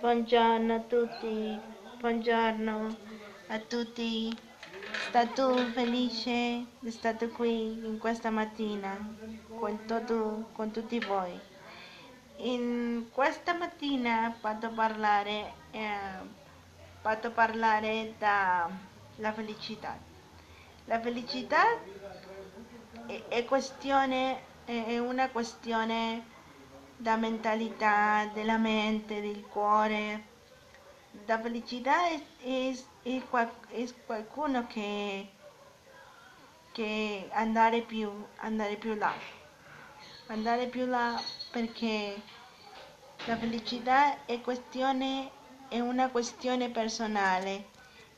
Buongiorno a tutti, buongiorno a tutti. Stato felice di stare qui in questa mattina con, tutto, con tutti voi. In questa mattina vado parlare, eh, vado parlare della felicità. La felicità è, è, questione, è una questione da mentalità, della mente, del cuore. La felicità è, è, è, è qualcuno che, che andare più, andare più là. Andare più là perché la felicità è, questione, è una questione personale,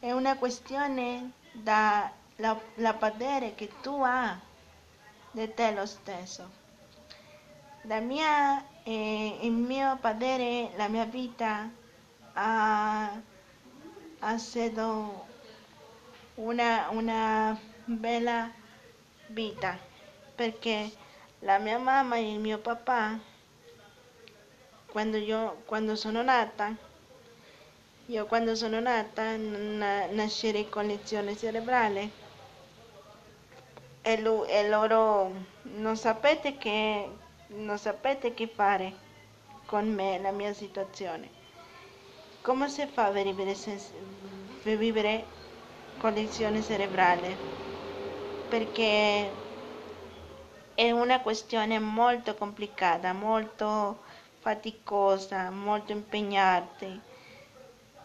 è una questione da la, padere che tu hai di te lo stesso. La mia, eh, il mio padre, la mia vita ha, ha stato una, una bella vita perché la mia mamma e il mio papà quando io quando sono nata io quando sono nata na, nascere con lezione cerebrale. E, lo, e loro non sapete che non sapete che fare con me, la mia situazione. Come si fa a vivere, per vivere con lesione cerebrale? Perché è una questione molto complicata, molto faticosa, molto impegnata,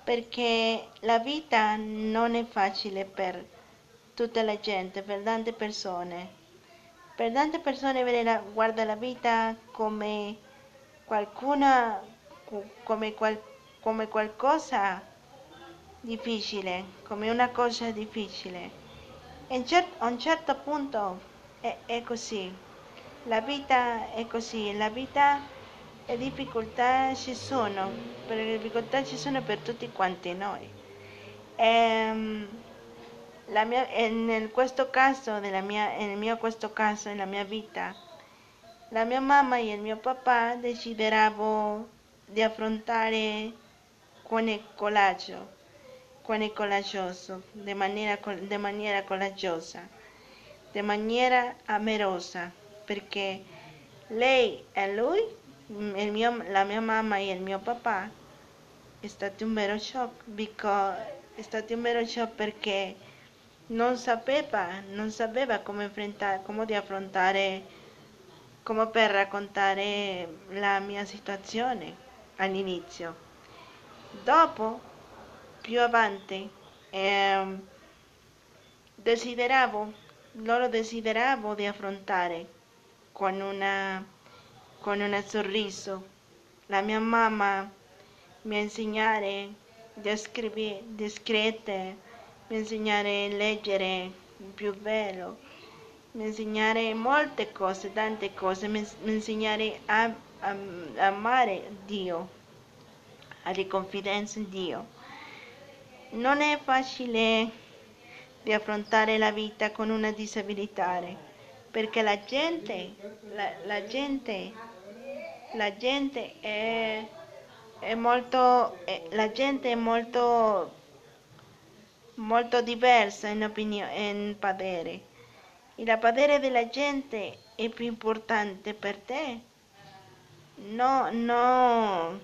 perché la vita non è facile per tutta la gente, per tante persone per tante persone la, guarda la vita come qualcuna, come, qual, come qualcosa difficile, come una cosa difficile. A un certo punto è, è, così, la vita è così, la vita e difficoltà ci sono, le difficoltà ci sono per tutti quanti noi. E, ehm, mia, en questo caso, nella mia, nel mio questo caso, nella mia vita, la mia mamma e il mio papà desiderarono di affrontare con il coraggio, con il coraggioso, di maniera, di maniera coraggiosa, di maniera amorosa, perché lei e lui, mio, la mia mamma e il mio papà, è stato un vero shock, because, è stato un vero shock perché non sapeva, non sapeva come, come affrontare, come per raccontare la mia situazione all'inizio. Dopo, più avanti, eh, desideravo, loro desideravo di affrontare con una con un sorriso. La mia mamma mi insegnare di scrivere, di scrivere mi insegnare a leggere più bello, mi insegnare molte cose, tante cose, mi, insegnare a, a, a amare Dio, a di confidenza in Dio. Non è facile di affrontare la vita con una disabilità, perché la gente, la, la gente, la gente è, è molto, è, la gente è molto molto diversa in opinione, in padere. Il padere della gente è più importante per te? No, no,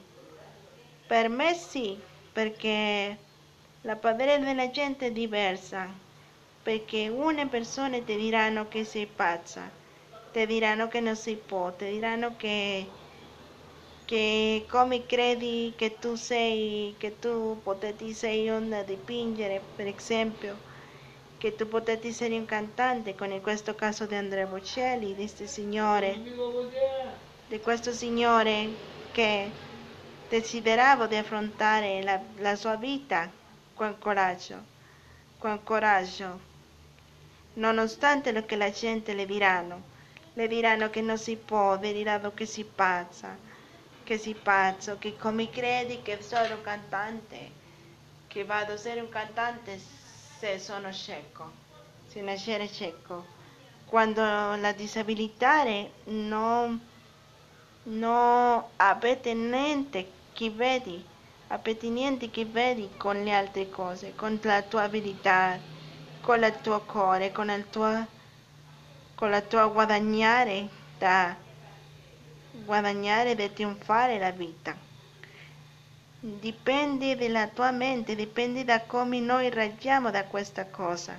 per me sì, perché la padere della gente è diversa, perché una persona ti diranno che sei pazza, ti diranno che non si può, ti diranno che che come credi che tu sei, che tu potevi sei un dipingere, per esempio, che tu potevi essere un cantante, come in questo caso di Andrea Bocelli, di questo signore, di questo signore che desiderava di affrontare la, la sua vita con coraggio, con coraggio, nonostante lo che la gente le diranno, le diranno che non si può, le diranno che si pazza che si pazzo, che come credi che sono un cantante, che vado a essere un cantante se sono cieco, se nascere cieco. Quando la disabilità non, non avete niente che vedi appartenenti che vedi con le altre cose, con la tua abilità, con il tuo cuore, con il tuo, con la tua guadagnare da guadagnare, da trionfare la vita. Dipende dalla tua mente, dipende da come noi reagiamo da questa cosa.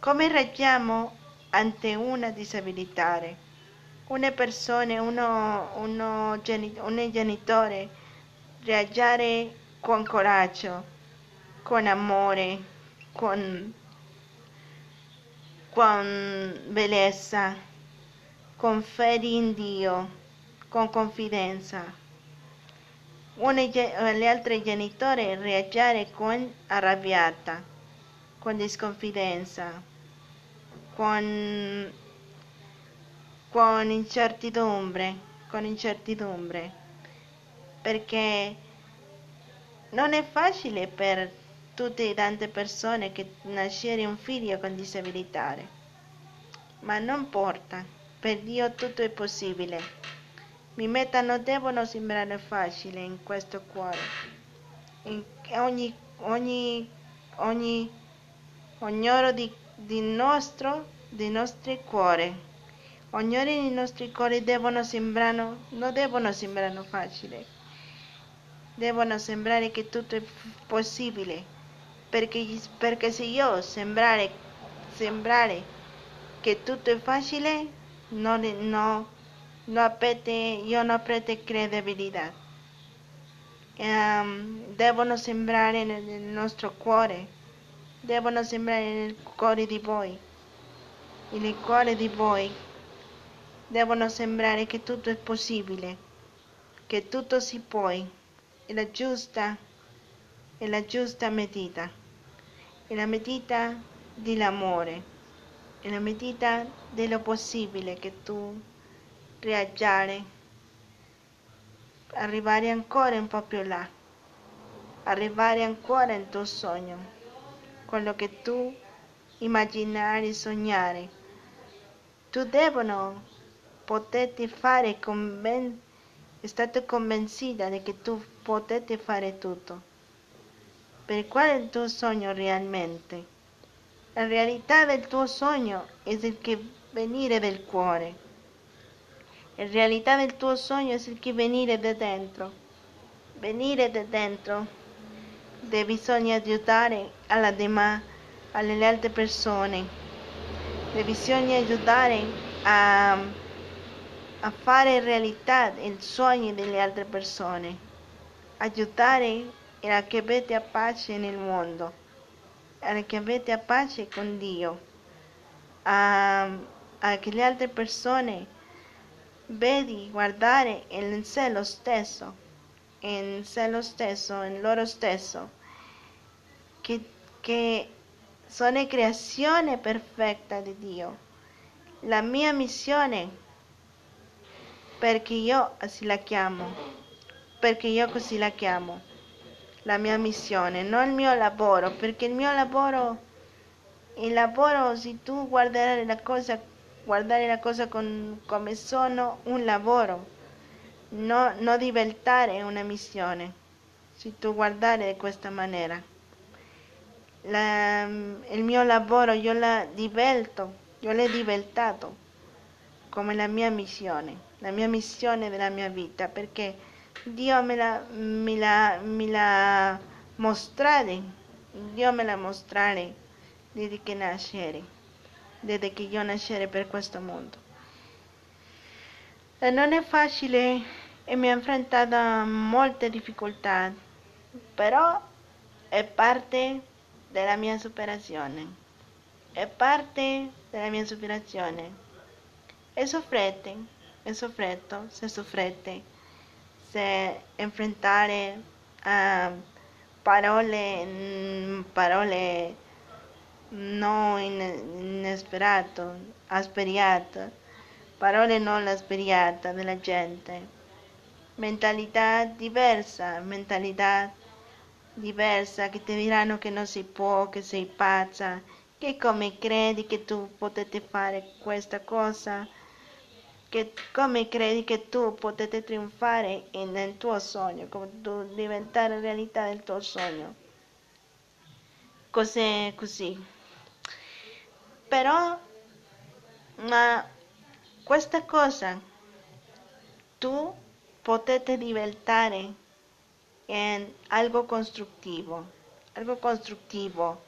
Come reagiamo ante una disabilità? Una persona, uno, uno, un genitore, reagire con coraggio, con amore, con, con bellezza, con fede in Dio, con confidenza. Uno, gli altri genitori reagire con arrabbiata, con disconfidenza, con, con incertidumbre, con incertidumbre, perché non è facile per tutte le tante persone che nascere un figlio con disabilità, ma non importa, per Dio tutto è possibile. Mi meta non devono sembrare facili in questo cuore. In ogni, ogni, ogni, ognuno di, di, nostro, di nostri cuori. Ognuno dei nostri cuori devono sembrare, non devono sembrare facili. Devono sembrare che tutto è possibile. Perché, perché se io sembrare, sembrare che tutto è facile, non, no, no apete, io non apete credibilità. Um, devono sembrare nel nostro cuore, devono sembrare nel cuore di voi, nel cuore di voi. Devono sembrare che tutto è possibile, che tutto si può, è la giusta, è la giusta medita, è la medita dell'amore, è la medita dello possibile che tu reagire, arrivare ancora un po' più là, arrivare ancora nel tuo sogno, quello che tu immaginare e sognare. Tu devono poterti fare conven- state convincita di che tu potete fare tutto. Per qual è il tuo sogno realmente? La realtà del tuo sogno è il che venire del cuore. In realtà il tuo sogno è il che venire da dentro. Venire da dentro. De bisogna aiutare alla dema, alle altre persone. De bisogna aiutare a, a fare realtà il sogno delle altre persone. Aiutare a che avete a pace nel mondo. A che avete a pace con Dio. A, a che le altre persone vedi guardare in sé lo stesso, in sé lo stesso, in loro stesso, che, che sono creazione perfetta di Dio. La mia missione, perché io così la chiamo, perché io così la chiamo, la mia missione, non il mio lavoro, perché il mio lavoro, il lavoro, se tu guarderai la cosa guardare la cosa con, come sono un lavoro, no, non diventare una missione, se tu guardare di questa maniera. La, il mio lavoro io l'ho diventato, io l'ho diventato come la mia missione, la mia missione della mia vita, perché Dio me la, me la, me la mostrare, Dio me la mostrare di che nascere desde che io nascere per questo mondo. E non è facile e mi ha affrontato molte difficoltà, però è parte della mia superazione. È parte della mia superazione. E soffrete, è soffretto, se soffrete, se affrontare a parole, mm, parole no inesperato, asperiato, parole non asperiate della gente, mentalità diversa, mentalità diversa che ti diranno che non si può, che sei pazza, che come credi che tu potete fare questa cosa, che, come credi che tu potete trionfare nel tuo sogno, come tu diventare realtà del tuo sogno. Cos'è così. Però, ma questa cosa tu potete diventare in algo costruttivo, algo costruttivo,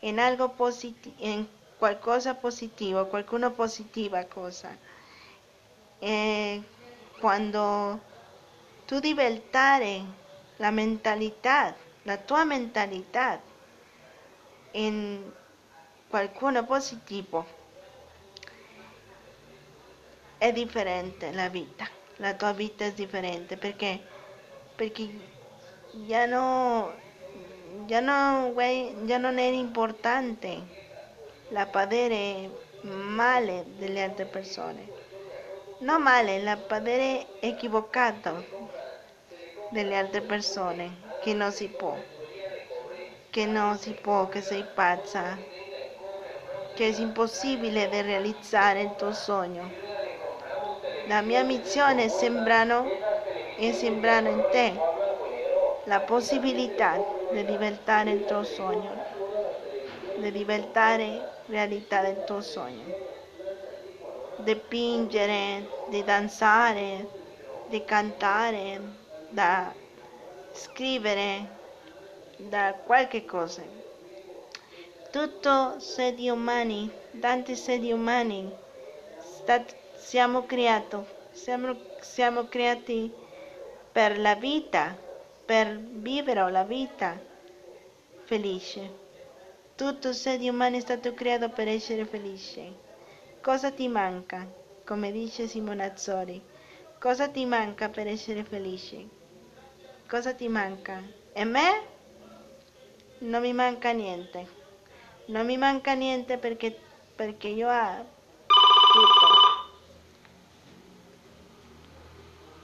in algo positivo, in qualcosa positivo, qualcuno positiva cosa eh, quando tu la mentalità, la tua mentalità in qualcuno positivo, è differente la vita, la tua vita è differente perché, perché già, no, già, no, già non è importante la padere male delle altre persone no male la padere equivocato delle altre persone che non si può che non si può che sei pazza che è impossibile di realizzare il tuo sogno la mia missione sembrano e sembrano in te la possibilità di diventare il tuo sogno di diventare realtà del tuo sogno dipingere, di danzare, di cantare, da scrivere, da qualche cosa. Tutto esseri umani, tanti esseri umani, stat, siamo creati, siamo, siamo creati per la vita, per vivere la vita felice. Tutto essere umano è stato creato per essere felice. Cosa ti manca? Come dice Simone Azzori, cosa ti manca per essere felice? Cosa ti manca? E me? Non mi manca niente. Non mi manca niente perché, perché io